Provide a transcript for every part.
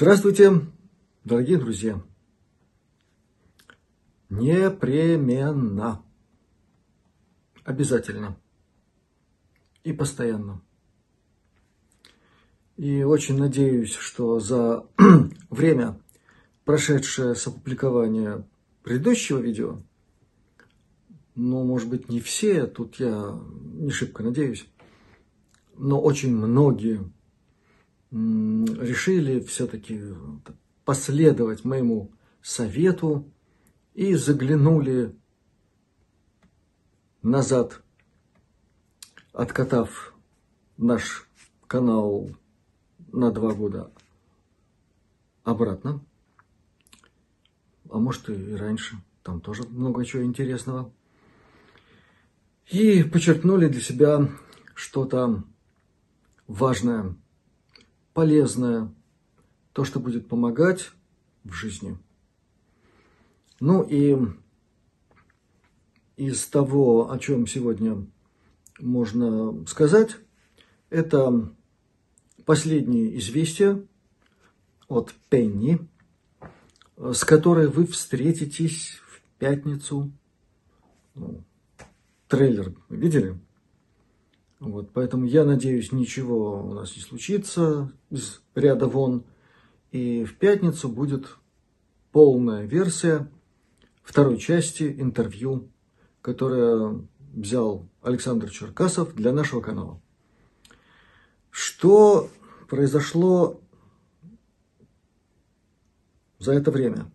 Здравствуйте, дорогие друзья! Непременно, обязательно и постоянно. И очень надеюсь, что за время, прошедшее с опубликования предыдущего видео, ну, может быть, не все, тут я не шибко надеюсь, но очень многие решили все-таки последовать моему совету и заглянули назад, откатав наш канал на два года обратно. А может и раньше, там тоже много чего интересного. И подчеркнули для себя что-то важное – полезное, то, что будет помогать в жизни. Ну и из того, о чем сегодня можно сказать, это последнее известие от Пенни, с которой вы встретитесь в пятницу. Ну, трейлер видели? Вот, поэтому я надеюсь, ничего у нас не случится из ряда вон. И в пятницу будет полная версия второй части интервью, которое взял Александр Черкасов для нашего канала. Что произошло за это время?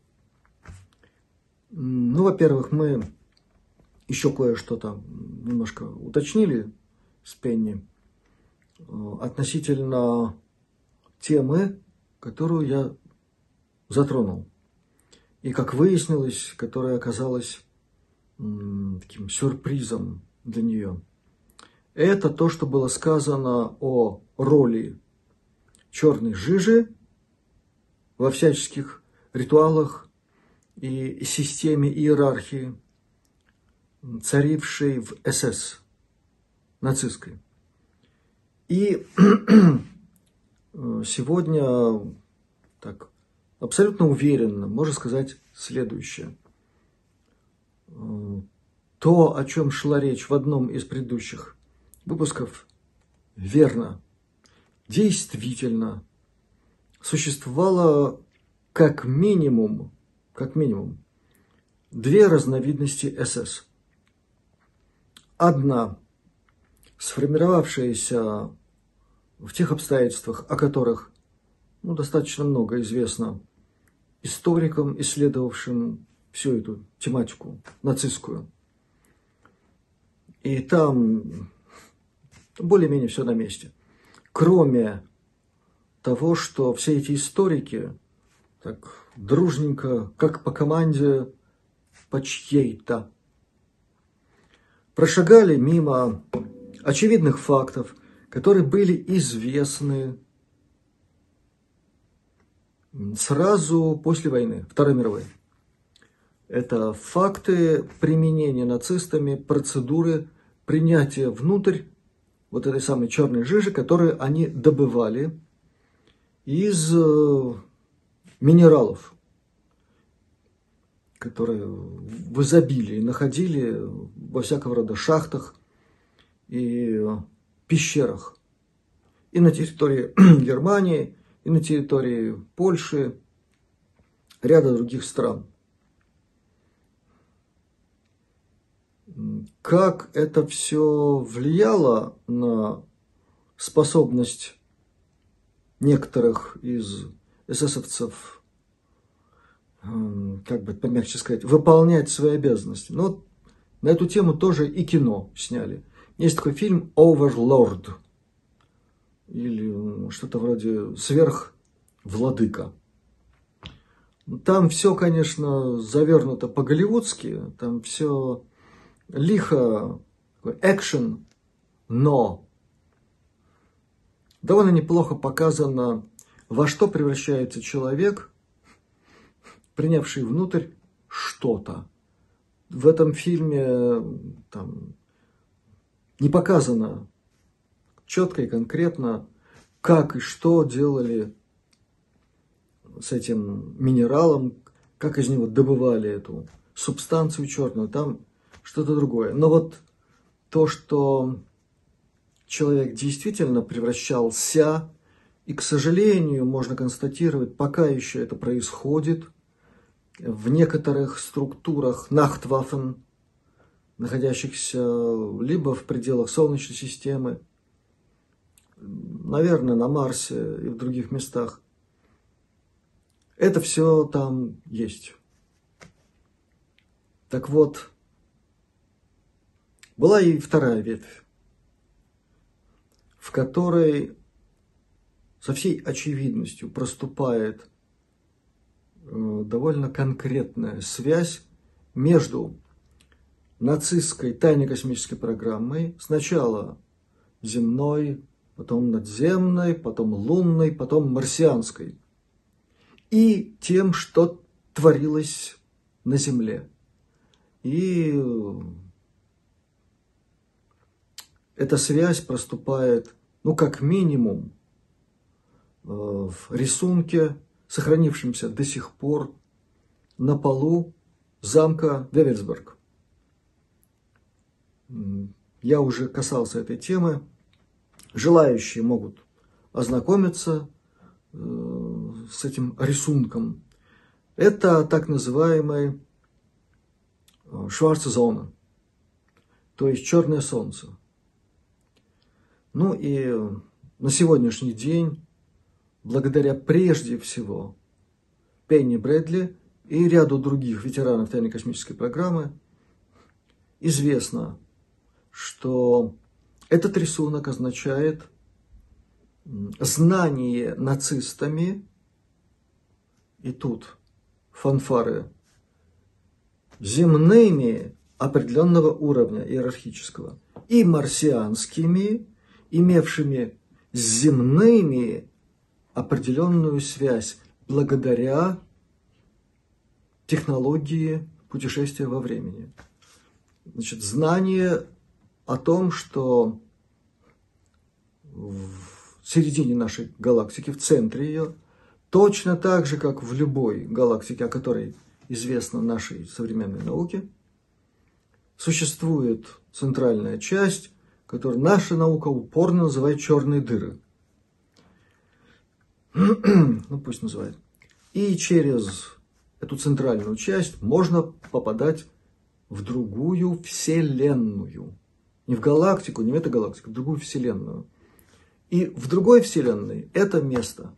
Ну, во-первых, мы еще кое-что там немножко уточнили с Пенни э, относительно темы, которую я затронул. И, как выяснилось, которая оказалась таким сюрпризом для нее. Это то, что было сказано о роли черной жижи во всяческих ритуалах и системе иерархии, царившей в СС нацистской. И сегодня так абсолютно уверенно можно сказать следующее. То, о чем шла речь в одном из предыдущих выпусков, верно, действительно существовало как минимум, как минимум две разновидности СС. Одна сформировавшаяся в тех обстоятельствах, о которых ну, достаточно много известно историкам, исследовавшим всю эту тематику нацистскую. И там более-менее все на месте. Кроме того, что все эти историки так дружненько, как по команде, по чьей-то, прошагали мимо очевидных фактов, которые были известны сразу после войны, Второй мировой. Это факты применения нацистами процедуры принятия внутрь вот этой самой черной жижи, которую они добывали из э, минералов, которые в изобилии находили во всякого рода шахтах, и пещерах. И на территории Германии, и на территории Польши, ряда других стран. Как это все влияло на способность некоторых из эсэсовцев, как бы помягче сказать, выполнять свои обязанности. Но ну, на эту тему тоже и кино сняли. Есть такой фильм «Overlord» или что-то вроде «Сверхвладыка». Там все, конечно, завернуто по-голливудски, там все лихо, экшен, но довольно неплохо показано, во что превращается человек, принявший внутрь что-то. В этом фильме там, не показано четко и конкретно, как и что делали с этим минералом, как из него добывали эту субстанцию черную, там что-то другое. Но вот то, что человек действительно превращался, и, к сожалению, можно констатировать, пока еще это происходит, в некоторых структурах Нахтваффен, находящихся либо в пределах Солнечной системы, наверное, на Марсе и в других местах. Это все там есть. Так вот, была и вторая ветвь, в которой со всей очевидностью проступает э, довольно конкретная связь между нацистской тайной космической программой, сначала земной, потом надземной, потом лунной, потом марсианской, и тем, что творилось на Земле. И эта связь проступает, ну, как минимум, э, в рисунке, сохранившемся до сих пор на полу замка Вевельсберг. Я уже касался этой темы. Желающие могут ознакомиться э, с этим рисунком. Это так называемый э, Шварцезона, то есть черное солнце. Ну и на сегодняшний день, благодаря прежде всего Пенни Брэдли и ряду других ветеранов тайной космической программы, известно, что этот рисунок означает знание нацистами, и тут фанфары, земными определенного уровня иерархического и марсианскими, имевшими с земными определенную связь благодаря технологии путешествия во времени. Значит, знание о том, что в середине нашей галактики, в центре ее, точно так же, как в любой галактике, о которой известно нашей современной науке, существует центральная часть, которую наша наука упорно называет черные дыры. ну, пусть называет. И через эту центральную часть можно попадать в другую вселенную. Не в галактику, не в эту галактику, в другую вселенную. И в другой вселенной это место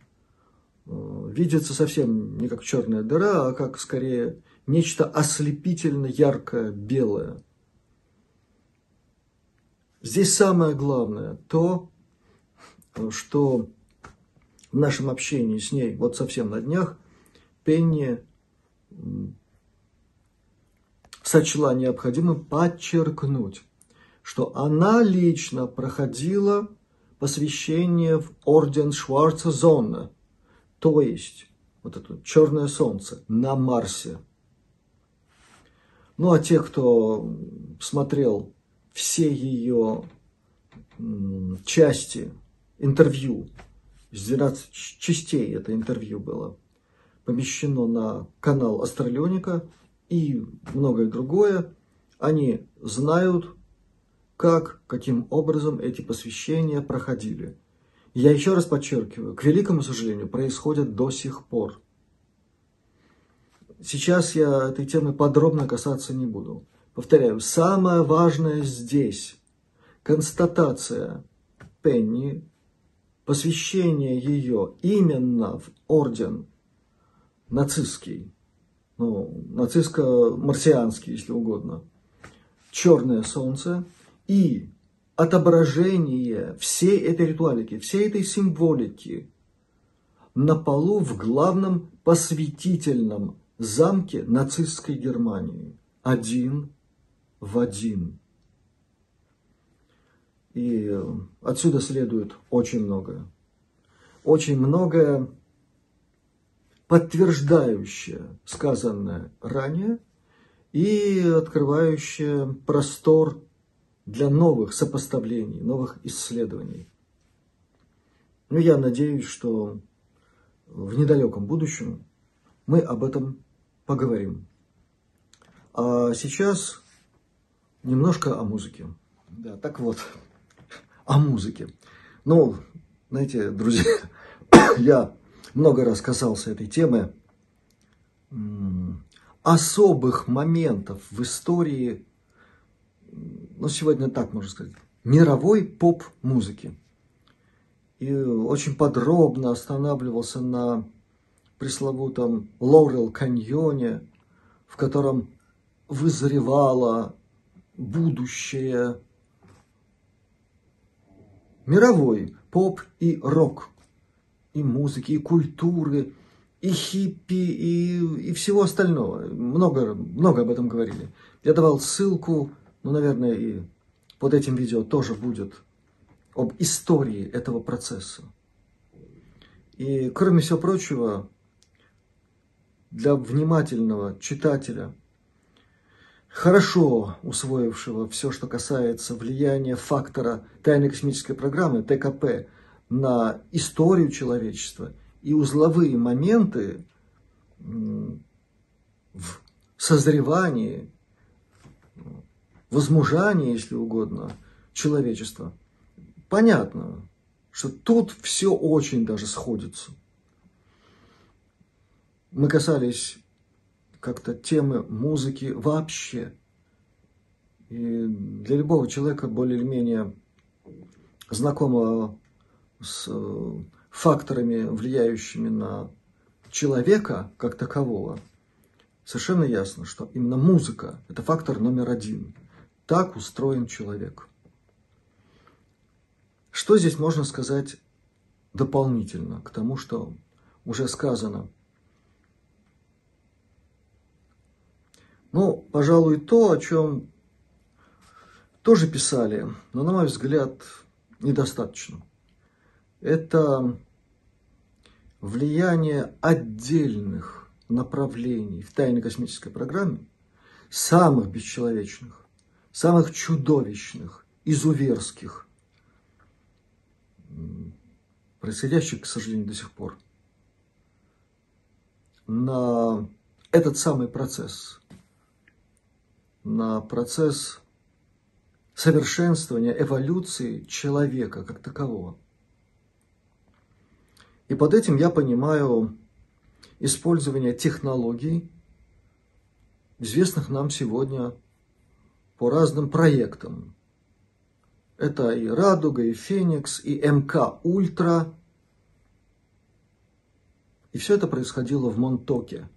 э, видится совсем не как черная дыра, а как скорее нечто ослепительно яркое, белое. Здесь самое главное то, что в нашем общении с ней, вот совсем на днях, Пенни сочла необходимым подчеркнуть, что она лично проходила посвящение в орден Шварца Зона, то есть вот это черное солнце на Марсе. Ну а те, кто смотрел все ее части интервью, из 12 частей это интервью было, помещено на канал Астралионика и многое другое, они знают, как, каким образом эти посвящения проходили. Я еще раз подчеркиваю, к великому сожалению, происходят до сих пор. Сейчас я этой темы подробно касаться не буду. Повторяю, самое важное здесь – констатация Пенни, посвящение ее именно в орден нацистский, ну, нацистско-марсианский, если угодно, черное солнце – и отображение всей этой ритуалики, всей этой символики на полу в главном посвятительном замке нацистской Германии. Один в один. И отсюда следует очень многое. Очень многое подтверждающее сказанное ранее и открывающее простор для новых сопоставлений, новых исследований. Ну, я надеюсь, что в недалеком будущем мы об этом поговорим. А сейчас немножко о музыке. Да, так вот, о музыке. Ну, знаете, друзья, я много раз касался этой темы. Особых моментов в истории, ну, сегодня так можно сказать, мировой поп-музыки. И очень подробно останавливался на пресловутом Лорел каньоне, в котором вызревало будущее мировой поп и рок, и музыки, и культуры, и хиппи, и, и всего остального. Много, много об этом говорили. Я давал ссылку, ну, наверное, и под этим видео тоже будет об истории этого процесса. И, кроме всего прочего, для внимательного читателя, хорошо усвоившего все, что касается влияния фактора тайной космической программы ТКП на историю человечества и узловые моменты в созревании, возмужании, если угодно, человечества. Понятно, что тут все очень даже сходится. Мы касались как-то темы музыки вообще. И для любого человека более или менее знакомого с э, факторами, влияющими на человека как такового, совершенно ясно, что именно музыка – это фактор номер один. Так устроен человек. Что здесь можно сказать дополнительно к тому, что уже сказано? Ну, пожалуй, то, о чем тоже писали, но, на мой взгляд, недостаточно. Это влияние отдельных направлений в тайной космической программе, самых бесчеловечных, самых чудовищных, изуверских, происходящих, к сожалению, до сих пор, на этот самый процесс – на процесс совершенствования, эволюции человека как такового. И под этим я понимаю использование технологий, известных нам сегодня по разным проектам. Это и Радуга, и Феникс, и МК Ультра. И все это происходило в Монтоке –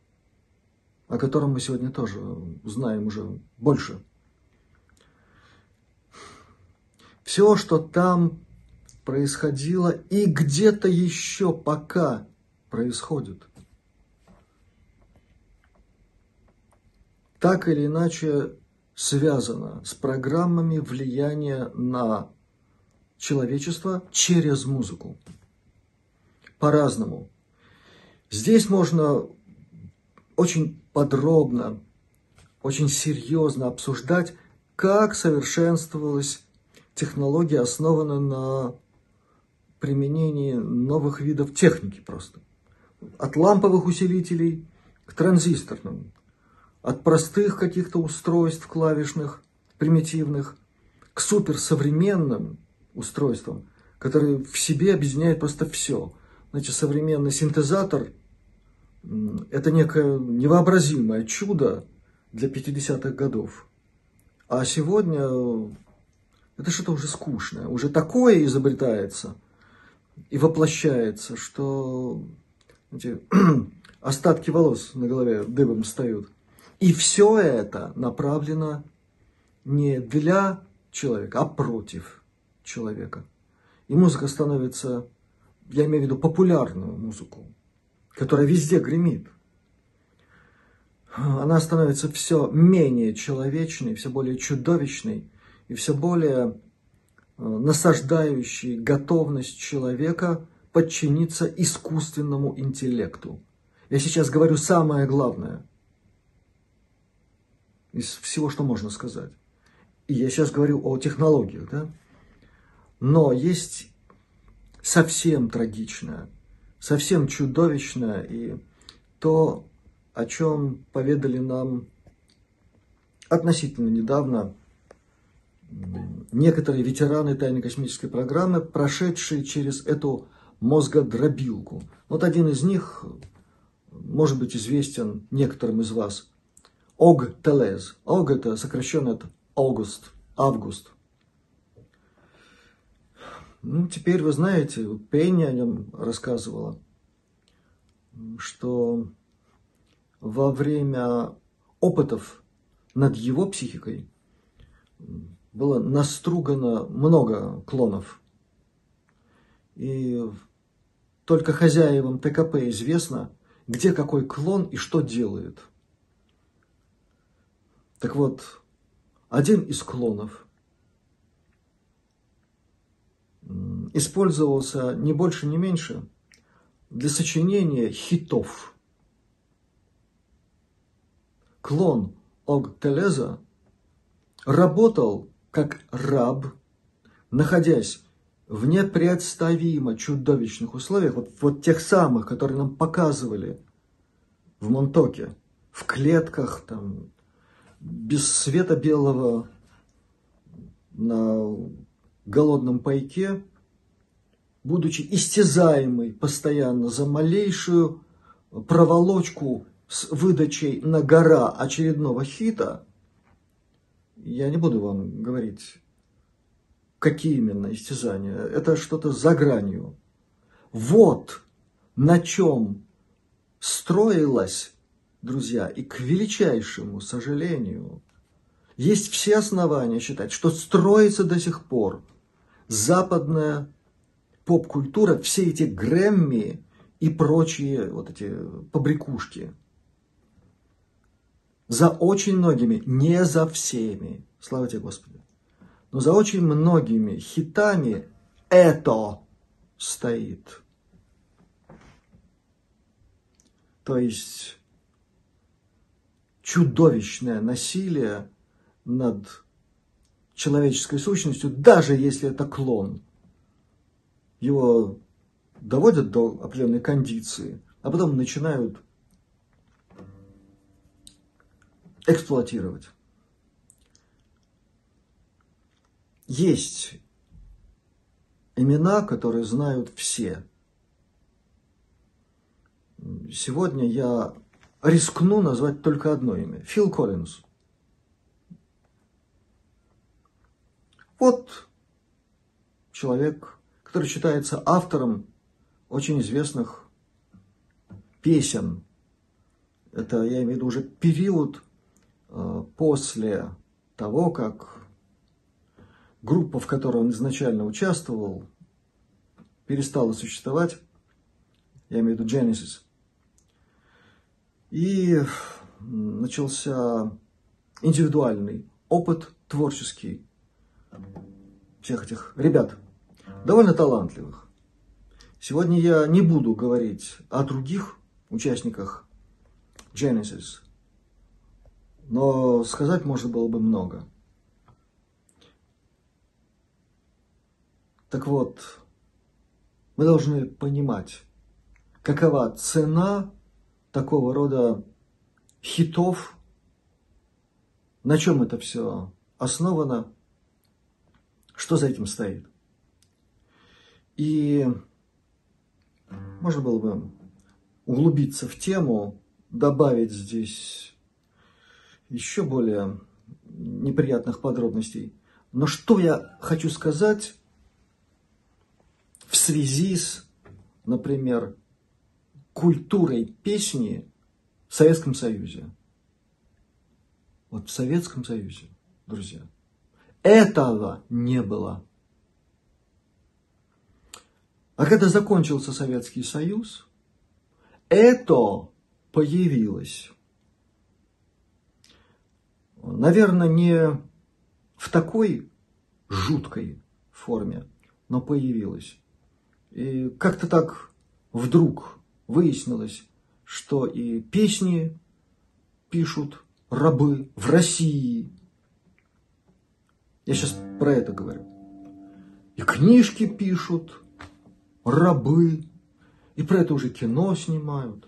о котором мы сегодня тоже знаем уже больше. Все, что там происходило и где-то еще пока происходит. Так или иначе связано с программами влияния на человечество через музыку. По-разному. Здесь можно очень подробно, очень серьезно обсуждать, как совершенствовалась технология, основанная на применении новых видов техники просто. От ламповых усилителей к транзисторным, от простых каких-то устройств клавишных, примитивных, к суперсовременным устройствам, которые в себе объединяют просто все. Значит, современный синтезатор это некое невообразимое чудо для 50-х годов. А сегодня это что-то уже скучное, уже такое изобретается и воплощается, что эти, остатки волос на голове дыбом встают. И все это направлено не для человека, а против человека. И музыка становится, я имею в виду популярную музыку, которая везде гремит, она становится все менее человечной, все более чудовищной и все более э, насаждающей готовность человека подчиниться искусственному интеллекту. Я сейчас говорю самое главное из всего, что можно сказать. И я сейчас говорю о технологиях, да? Но есть совсем трагичное – совсем чудовищное и то, о чем поведали нам относительно недавно некоторые ветераны тайной космической программы, прошедшие через эту мозгодробилку. Вот один из них может быть известен некоторым из вас. Ог Телез. Ог это сокращенно от Август. Август. Ну, теперь вы знаете, Пенни о нем рассказывала, что во время опытов над его психикой было настругано много клонов. И только хозяевам ТКП известно, где какой клон и что делает. Так вот, один из клонов использовался не больше, не меньше для сочинения хитов. Клон Ог Телеза работал как раб, находясь в непредставимо чудовищных условиях, вот, вот тех самых, которые нам показывали в Монтоке, в клетках, там, без света белого, на голодном пайке, будучи истязаемый постоянно за малейшую проволочку с выдачей на гора очередного хита – я не буду вам говорить, какие именно истязания. Это что-то за гранью. Вот на чем строилась, друзья, и к величайшему сожалению, есть все основания считать, что строится до сих пор западная поп-культура, все эти Грэмми и прочие вот эти побрякушки – за очень многими, не за всеми, слава тебе Господи, но за очень многими хитами это стоит. То есть чудовищное насилие над человеческой сущностью, даже если это клон. Его доводят до определенной кондиции, а потом начинают эксплуатировать. Есть имена, которые знают все. Сегодня я рискну назвать только одно имя. Фил Коллинз. Вот человек, который считается автором очень известных песен. Это, я имею в виду, уже период Э, после того, как группа, в которой он изначально участвовал, перестала существовать, я имею в виду Genesis, и начался индивидуальный опыт творческий всех этих ребят, довольно талантливых. Сегодня я не буду говорить о других участниках Genesis – но сказать можно было бы много. Так вот, мы должны понимать, какова цена такого рода хитов, на чем это все основано, что за этим стоит. И можно было бы углубиться в тему, добавить здесь еще более неприятных подробностей. Но что я хочу сказать в связи с, например, культурой песни в Советском Союзе? Вот в Советском Союзе, друзья, этого не было. А когда закончился Советский Союз, это появилось. Наверное, не в такой жуткой форме, но появилась. И как-то так вдруг выяснилось, что и песни пишут рабы в России. Я сейчас про это говорю. И книжки пишут рабы, И про это уже кино снимают.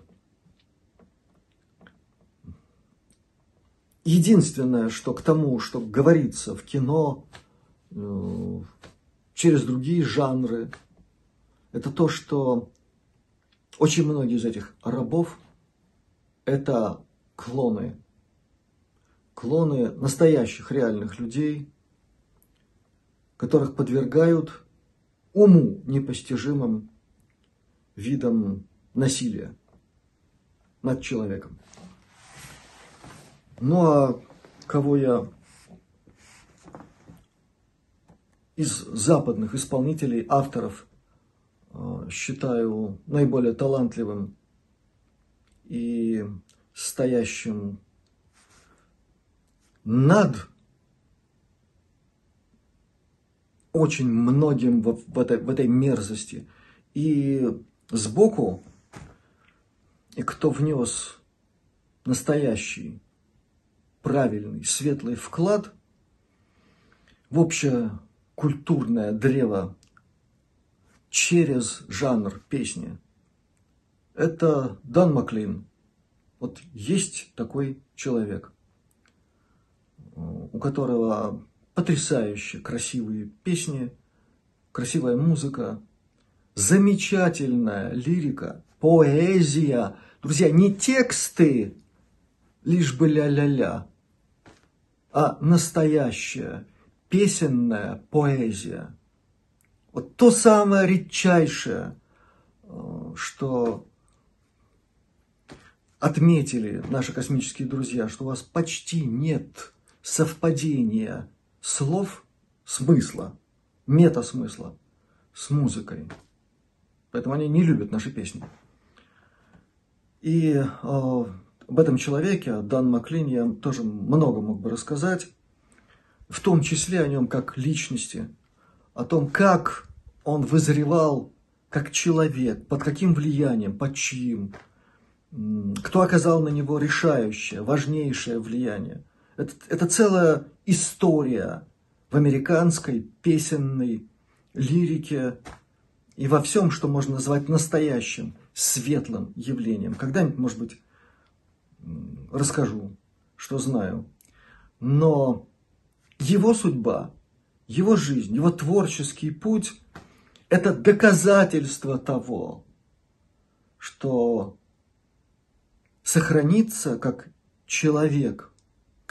Единственное, что к тому, что говорится в кино, э, через другие жанры, это то, что очень многие из этих рабов – это клоны. Клоны настоящих, реальных людей, которых подвергают уму непостижимым видом насилия над человеком. Ну а кого я из западных исполнителей, авторов считаю наиболее талантливым и стоящим над очень многим в, в, этой, в этой мерзости. И сбоку, и кто внес настоящий, правильный, светлый вклад в общее культурное древо через жанр песни, это Дан Маклин. Вот есть такой человек, у которого потрясающе красивые песни, красивая музыка, замечательная лирика, поэзия. Друзья, не тексты, лишь бы ля-ля-ля, а настоящая песенная поэзия. Вот то самое редчайшее, э, что отметили наши космические друзья, что у вас почти нет совпадения слов, смысла, метасмысла с музыкой. Поэтому они не любят наши песни. И э, об этом человеке, Дан Маклин, я тоже много мог бы рассказать, в том числе о нем как личности, о том, как он вызревал как человек, под каким влиянием, под чьим, кто оказал на него решающее, важнейшее влияние. Это, это целая история в американской песенной лирике и во всем, что можно назвать настоящим, светлым явлением. Когда-нибудь, может быть, расскажу, что знаю. Но его судьба, его жизнь, его творческий путь – это доказательство того, что сохраниться как человек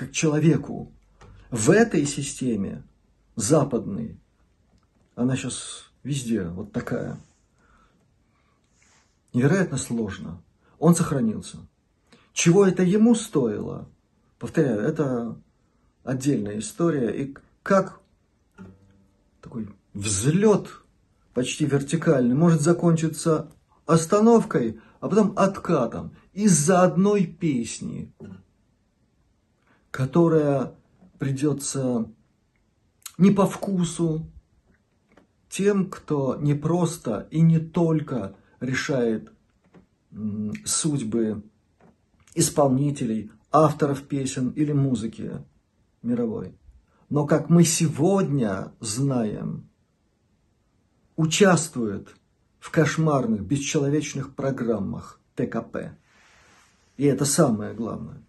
как человеку в этой системе западной, она сейчас везде вот такая, невероятно сложно. Он сохранился. Чего это ему стоило? Повторяю, это отдельная история. И как такой взлет почти вертикальный может закончиться остановкой, а потом откатом из-за одной песни которая придется не по вкусу тем, кто не просто и не только решает судьбы исполнителей, авторов песен или музыки мировой. Но, как мы сегодня знаем, участвует в кошмарных, бесчеловечных программах ТКП. И это самое главное.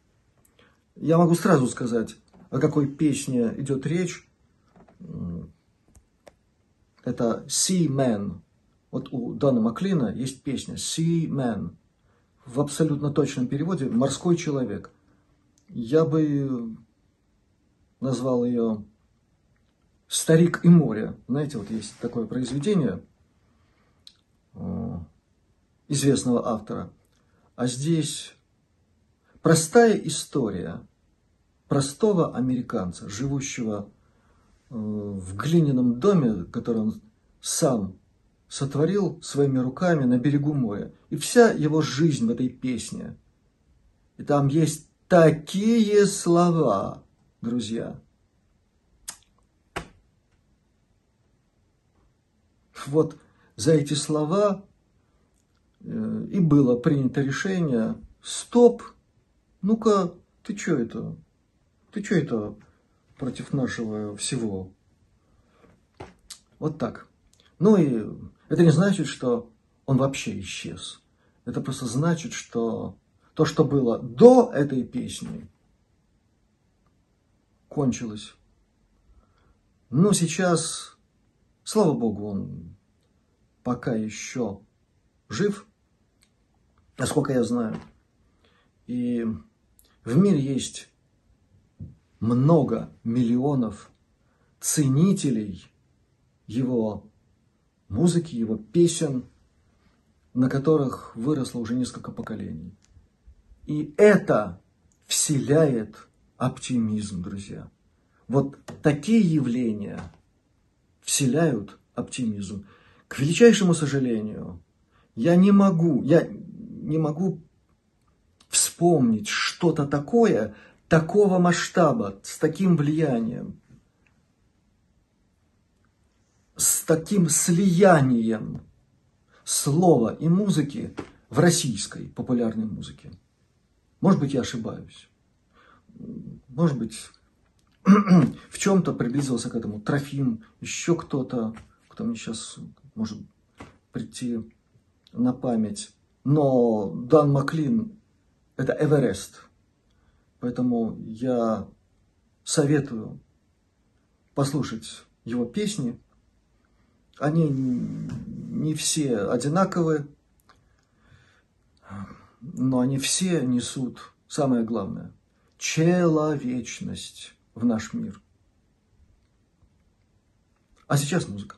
Я могу сразу сказать, о какой песне идет речь. Это Sea Man. Вот у Дана Маклина есть песня Sea Man. В абсолютно точном переводе «Морской человек». Я бы назвал ее «Старик и море». Знаете, вот есть такое произведение э, известного автора. А здесь Простая история простого американца, живущего э, в глиняном доме, который он сам сотворил своими руками на берегу моря. И вся его жизнь в этой песне. И там есть такие слова, друзья. Вот за эти слова э, и было принято решение «Стоп!» ну-ка, ты что это? Ты что это против нашего всего? Вот так. Ну и это не значит, что он вообще исчез. Это просто значит, что то, что было до этой песни, кончилось. Но сейчас, слава богу, он пока еще жив, насколько я знаю. И в мире есть много миллионов ценителей его музыки, его песен, на которых выросло уже несколько поколений. И это вселяет оптимизм, друзья. Вот такие явления вселяют оптимизм. К величайшему сожалению, я не могу, я не могу вспомнить что-то такое, такого масштаба, с таким влиянием, с таким слиянием слова и музыки в российской популярной музыке. Может быть, я ошибаюсь. Может быть, в чем-то приблизился к этому Трофим, еще кто-то, кто мне сейчас может прийти на память. Но Дан Маклин – это Эверест. Поэтому я советую послушать его песни. Они не все одинаковые, но они все несут самое главное – человечность в наш мир. А сейчас музыка.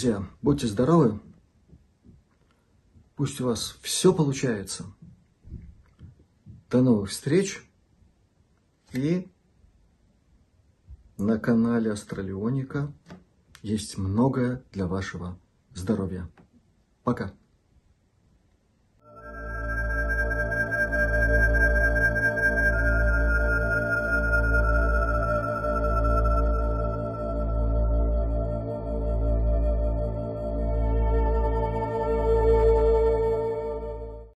Друзья, будьте здоровы. Пусть у вас все получается. До новых встреч. И на канале Астралионика есть многое для вашего здоровья. Пока.